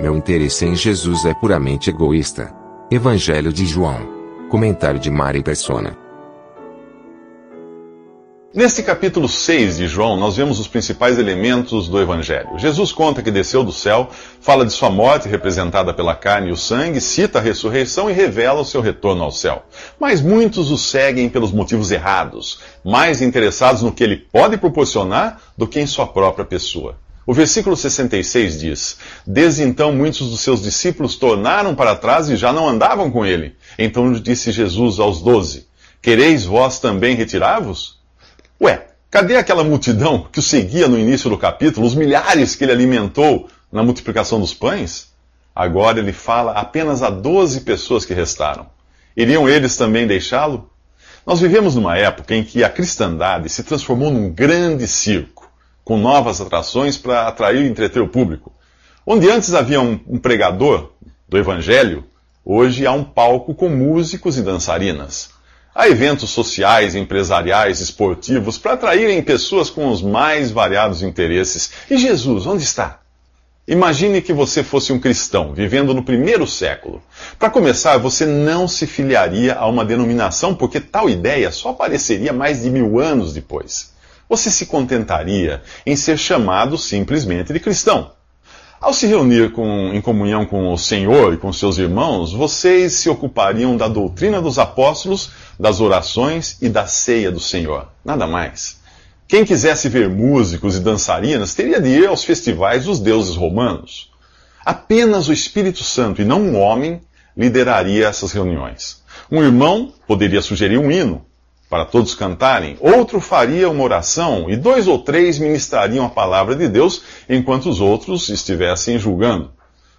Meu interesse em Jesus é puramente egoísta. Evangelho de João. Comentário de Mari Persona. Neste capítulo 6 de João, nós vemos os principais elementos do Evangelho. Jesus conta que desceu do céu, fala de sua morte representada pela carne e o sangue, cita a ressurreição e revela o seu retorno ao céu. Mas muitos o seguem pelos motivos errados, mais interessados no que ele pode proporcionar do que em sua própria pessoa. O versículo 66 diz: Desde então muitos dos seus discípulos tornaram para trás e já não andavam com ele. Então disse Jesus aos doze: Quereis vós também retirar-vos? Ué, cadê aquela multidão que o seguia no início do capítulo, os milhares que ele alimentou na multiplicação dos pães? Agora ele fala apenas a doze pessoas que restaram. Iriam eles também deixá-lo? Nós vivemos numa época em que a cristandade se transformou num grande circo com novas atrações para atrair e entreter o público. Onde antes havia um, pregador do evangelho, hoje há um palco com músicos e dançarinas. Há eventos sociais, empresariais, esportivos para atraírem pessoas com os mais variados interesses. E Jesus, onde está? Imagine que você fosse um cristão, vivendo no primeiro século. Para começar, você não se filiaria a uma denominação, porque tal ideia só apareceria mais de mil anos depois você se contentaria em ser chamado simplesmente de cristão. Ao se reunir com, em comunhão com o Senhor e com seus irmãos, vocês se ocupariam da doutrina dos apóstolos, das orações e da ceia do Senhor. Nada mais. Quem quisesse ver músicos e dançarinas teria de ir aos festivais dos deuses romanos. Apenas o Espírito Santo e não um homem lideraria essas reuniões. Um irmão poderia sugerir um hino, para todos cantarem, outro faria uma oração e dois ou três ministrariam a palavra de Deus enquanto os outros estivessem julgando.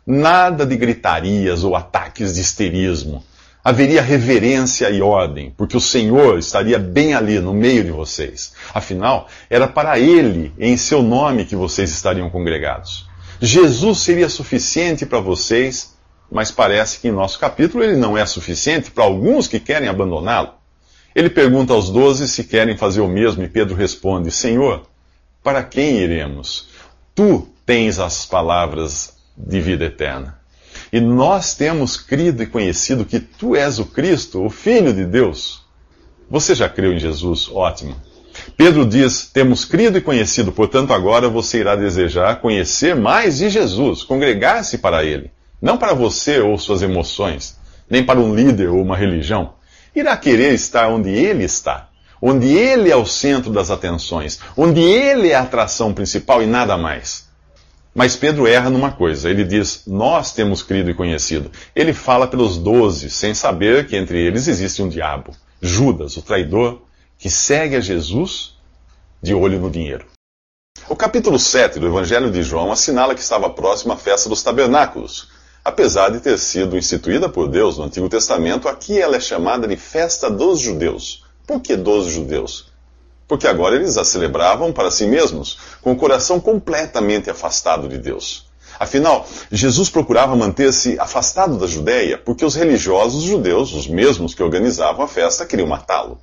Nada de gritarias ou ataques de histerismo. Haveria reverência e ordem, porque o Senhor estaria bem ali no meio de vocês. Afinal, era para Ele, em seu nome, que vocês estariam congregados. Jesus seria suficiente para vocês, mas parece que em nosso capítulo ele não é suficiente para alguns que querem abandoná-lo. Ele pergunta aos doze se querem fazer o mesmo, e Pedro responde: Senhor, para quem iremos? Tu tens as palavras de vida eterna. E nós temos crido e conhecido que tu és o Cristo, o Filho de Deus. Você já creu em Jesus? Ótimo. Pedro diz: Temos crido e conhecido, portanto, agora você irá desejar conhecer mais de Jesus, congregar-se para Ele. Não para você ou suas emoções, nem para um líder ou uma religião irá querer estar onde ele está, onde ele é o centro das atenções, onde ele é a atração principal e nada mais. Mas Pedro erra numa coisa. Ele diz: Nós temos crido e conhecido. Ele fala pelos doze, sem saber que entre eles existe um diabo, Judas, o traidor, que segue a Jesus de olho no dinheiro. O capítulo 7 do Evangelho de João assinala que estava próximo à festa dos tabernáculos, Apesar de ter sido instituída por Deus no Antigo Testamento, aqui ela é chamada de festa dos judeus. Por que dos judeus? Porque agora eles a celebravam para si mesmos, com o coração completamente afastado de Deus. Afinal, Jesus procurava manter-se afastado da Judéia, porque os religiosos judeus, os mesmos que organizavam a festa, queriam matá-lo.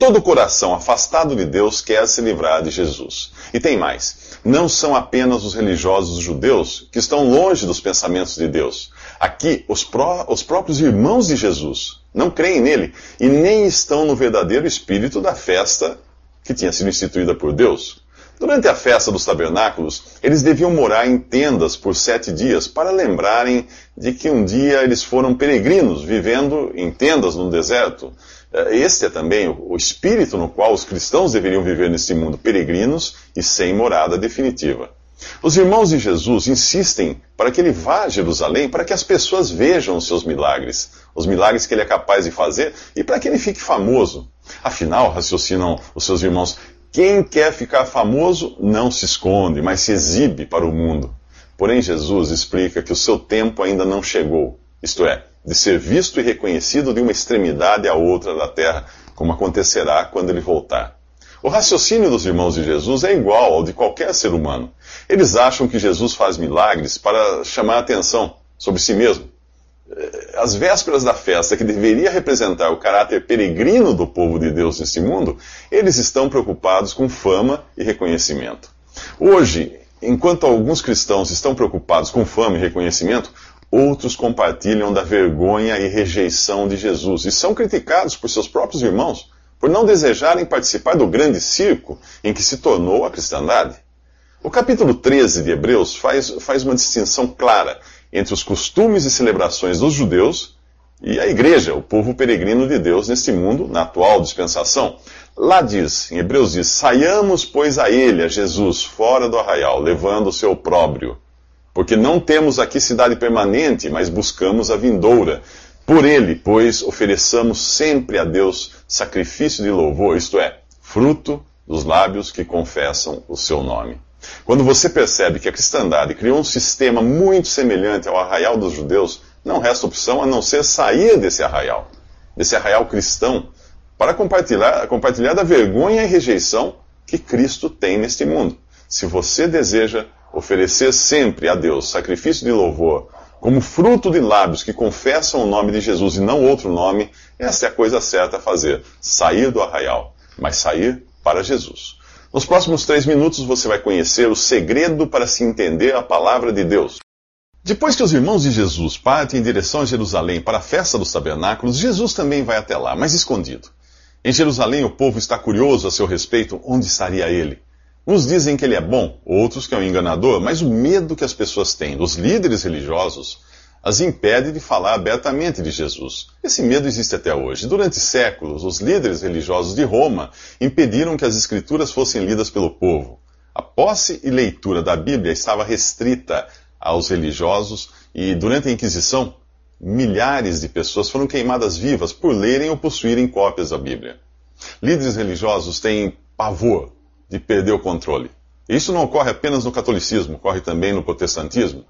Todo coração afastado de Deus quer se livrar de Jesus. E tem mais: não são apenas os religiosos judeus que estão longe dos pensamentos de Deus. Aqui, os, pró os próprios irmãos de Jesus não creem nele e nem estão no verdadeiro espírito da festa que tinha sido instituída por Deus. Durante a festa dos tabernáculos, eles deviam morar em tendas por sete dias para lembrarem de que um dia eles foram peregrinos vivendo em tendas no deserto. Eh, este é também o espírito no qual os cristãos deveriam viver nesse mundo, peregrinos e sem morada definitiva. Os irmãos de Jesus insistem para que ele vá a Jerusalém para que as pessoas vejam os seus milagres, os milagres que ele é capaz de fazer e para que ele fique famoso. Afinal, raciocinam os seus irmãos, Quem quer ficar famoso não se esconde, mas se exibe para o mundo. Porém, Jesus explica que o seu tempo ainda não chegou, isto é, de ser visto e reconhecido de uma extremidade à outra da terra, como acontecerá quando ele voltar. O raciocínio dos irmãos de Jesus é igual ao de qualquer ser humano. Eles acham que Jesus faz milagres para chamar a atenção sobre si mesmo. As vésperas da festa, que deveria representar o caráter peregrino do povo de Deus neste mundo, eles estão preocupados com fama e reconhecimento. Hoje, enquanto alguns cristãos estão preocupados com fama e reconhecimento, outros compartilham da vergonha e rejeição de Jesus e são criticados por seus próprios irmãos por não desejarem participar do grande circo em que se tornou a cristandade. O capítulo 13 de Hebreus faz, faz uma distinção clara entre os costumes e celebrações dos judeus e a igreja, o povo peregrino de Deus neste mundo, na atual dispensação. Lá diz, em Hebreus diz: Saiamos, pois, a ele, a Jesus, fora do arraial, levando o seu próprio. Porque não temos aqui cidade permanente, mas buscamos a vindoura. Por ele, pois, ofereçamos sempre a Deus sacrifício de louvor, isto é, fruto dos lábios que confessam o seu nome. Quando você percebe que a cristandade criou um sistema muito semelhante ao arraial dos judeus, não resta opção a não ser sair desse arraial, desse arraial cristão, para compartilhar, compartilhar da vergonha e rejeição que Cristo tem neste mundo. Se você deseja oferecer sempre a Deus sacrifício de louvor, como fruto de lábios que confessam o nome de Jesus e não outro nome, essa é a coisa certa a fazer: sair do arraial, mas sair para Jesus. Nos próximos três minutos você vai conhecer o segredo para se entender a palavra de Deus. Depois que os irmãos de Jesus partem em direção a Jerusalém para a festa dos tabernáculos, Jesus também vai até lá, mas escondido. Em Jerusalém, o povo está curioso a seu respeito onde estaria ele. Uns dizem que ele é bom, outros que é um enganador, mas o medo que as pessoas têm dos líderes religiosos as impede de falar abertamente de Jesus. Esse medo existe até hoje. Durante séculos, os líderes religiosos de Roma impediram que as escrituras fossem lidas pelo povo. A posse e leitura da Bíblia estava restrita aos religiosos e, durante a Inquisição, milhares de pessoas foram queimadas vivas por lerem ou possuírem cópias da Bíblia. Líderes religiosos têm pavor de perder o controle. Isso não ocorre apenas no catolicismo, ocorre também no protestantismo.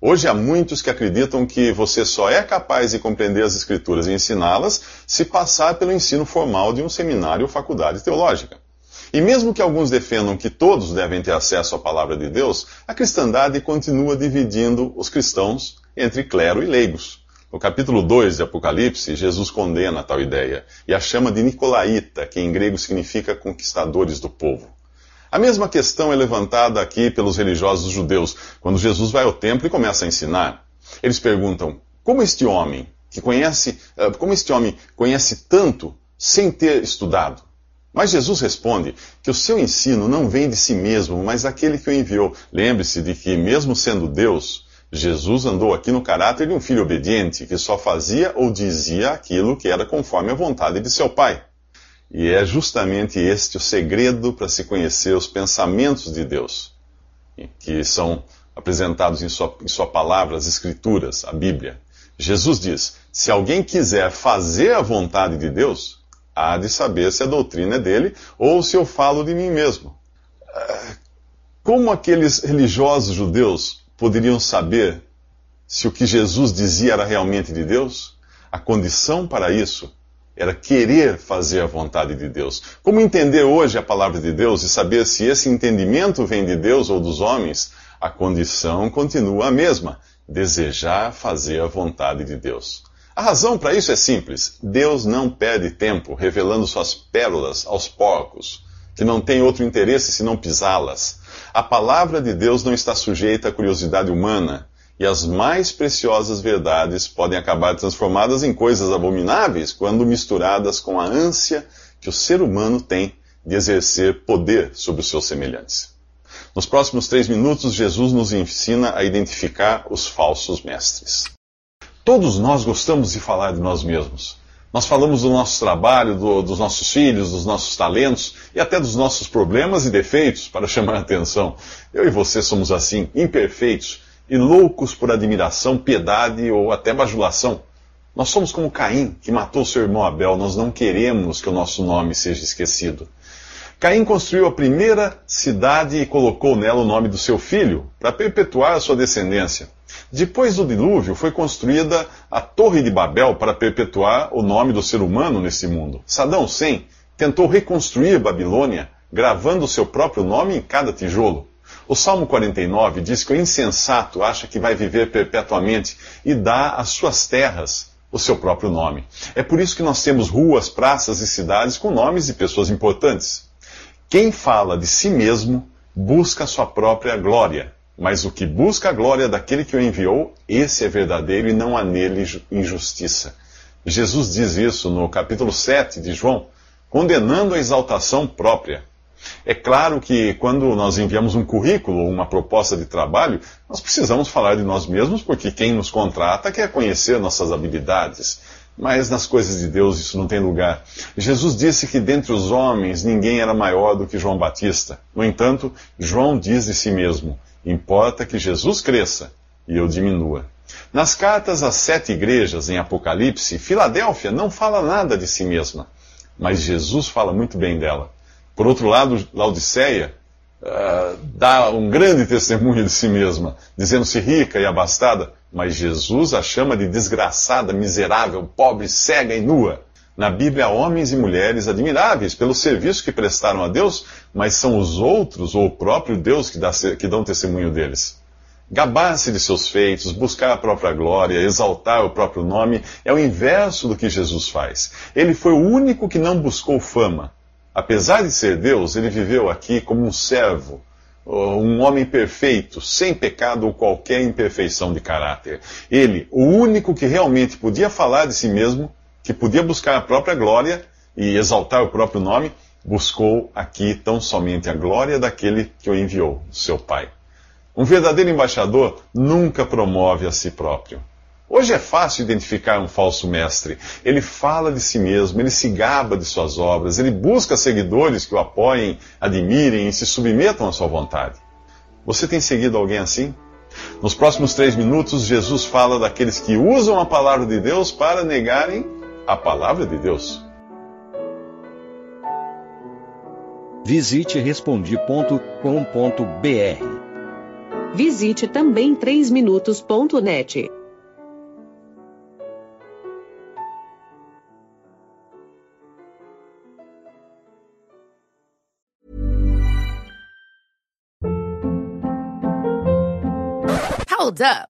Hoje há muitos que acreditam que você só é capaz de compreender as Escrituras e ensiná-las se passar pelo ensino formal de um seminário ou faculdade teológica. E mesmo que alguns defendam que todos devem ter acesso à palavra de Deus, a cristandade continua dividindo os cristãos entre clero e leigos. No capítulo 2 de Apocalipse, Jesus condena tal ideia e a chama de Nicolaíta, que em grego significa conquistadores do povo. A mesma questão é levantada aqui pelos religiosos judeus, quando Jesus vai ao templo e começa a ensinar. Eles perguntam: como este homem que conhece, eh, como este homem conhece tanto sem ter estudado? Mas Jesus responde que o seu ensino não vem de si mesmo, mas daquele que o enviou. Lembre-se de que, mesmo sendo Deus, Jesus andou aqui no caráter de um filho obediente, que só fazia ou dizia aquilo que era conforme a vontade de seu pai. E é justamente este o segredo para se conhecer os pensamentos de Deus, que são apresentados em sua, em sua palavra, as Escrituras, a Bíblia. Jesus diz: se alguém quiser fazer a vontade de Deus, há de saber se a doutrina é dele ou se eu falo de mim mesmo. Ah, como aqueles religiosos judeus poderiam saber se o que Jesus dizia era realmente de Deus? A condição para isso era querer fazer a vontade de Deus. Como entender hoje a palavra de Deus e saber se esse entendimento vem de Deus ou dos homens? A condição continua a mesma: desejar fazer a vontade de Deus. A razão para isso é simples: Deus não perde tempo revelando suas pérolas aos porcos, que não têm outro interesse senão pisá-las. A palavra de Deus não está sujeita à curiosidade humana, e as mais preciosas verdades podem acabar transformadas em coisas abomináveis quando misturadas com a ânsia que o ser humano tem de exercer poder sobre os seus semelhantes. Nos próximos três minutos, Jesus nos ensina a identificar os falsos mestres. Todos nós gostamos de falar de nós mesmos. Nós falamos do nosso trabalho, do, dos nossos filhos, dos nossos talentos e até dos nossos problemas e defeitos para chamar a atenção. Eu e você somos assim, imperfeitos e loucos por admiração, piedade ou até bajulação. Nós somos como Caim, que matou seu irmão Abel. Nós não queremos que o nosso nome seja esquecido. Caim construiu a primeira cidade e colocou nela o nome do seu filho, para perpetuar a sua descendência. Depois do dilúvio, foi construída a Torre de Babel para perpetuar o nome do ser humano nesse mundo. Saddam Hussein tentou reconstruir Babilônia, gravando seu próprio nome em cada tijolo. O Salmo 49 diz que o insensato acha que vai viver perpetuamente e dá às suas terras o seu próprio nome. É por isso que nós temos ruas, praças e cidades com nomes de pessoas importantes. Quem fala de si mesmo busca a sua própria glória, mas o que busca a glória daquele que o enviou, esse é verdadeiro e não há nele injustiça. Jesus diz isso no capítulo 7 de João, condenando a exaltação própria. É claro que quando nós enviamos um currículo, uma proposta de trabalho, nós precisamos falar de nós mesmos, porque quem nos contrata quer conhecer nossas habilidades. Mas nas coisas de Deus isso não tem lugar. Jesus disse que dentre os homens ninguém era maior do que João Batista. No entanto, João diz de si mesmo: importa que Jesus cresça e eu diminua. Nas cartas às sete igrejas em Apocalipse, Filadélfia não fala nada de si mesma, mas Jesus fala muito bem dela. Por outro lado, Laodiceia uh, dá um grande testemunho de si mesma, dizendo-se rica e abastada, mas Jesus a chama de desgraçada, miserável, pobre, cega e nua. Na Bíblia há homens e mulheres admiráveis pelo serviço que prestaram a Deus, mas são os outros ou o próprio Deus que, dá, que dão testemunho deles. Gabar-se de seus feitos, buscar a própria glória, exaltar o próprio nome, é o inverso do que Jesus faz. Ele foi o único que não buscou fama, Apesar de ser Deus, ele viveu aqui como um servo, um homem perfeito, sem pecado ou qualquer imperfeição de caráter. Ele, o único que realmente podia falar de si mesmo, que podia buscar a própria glória e exaltar o próprio nome, buscou aqui tão somente a glória daquele que o enviou, seu Pai. Um verdadeiro embaixador nunca promove a si próprio. Hoje é fácil identificar um falso mestre. Ele fala de si mesmo, ele se gaba de suas obras, ele busca seguidores que o apoiem, admirem e se submetam à sua vontade. Você tem seguido alguém assim? Nos próximos três minutos, Jesus fala daqueles que usam a palavra de Deus para negarem a palavra de Deus. Visite respondi.com.br. Visite também 3minutos.net. Hold up.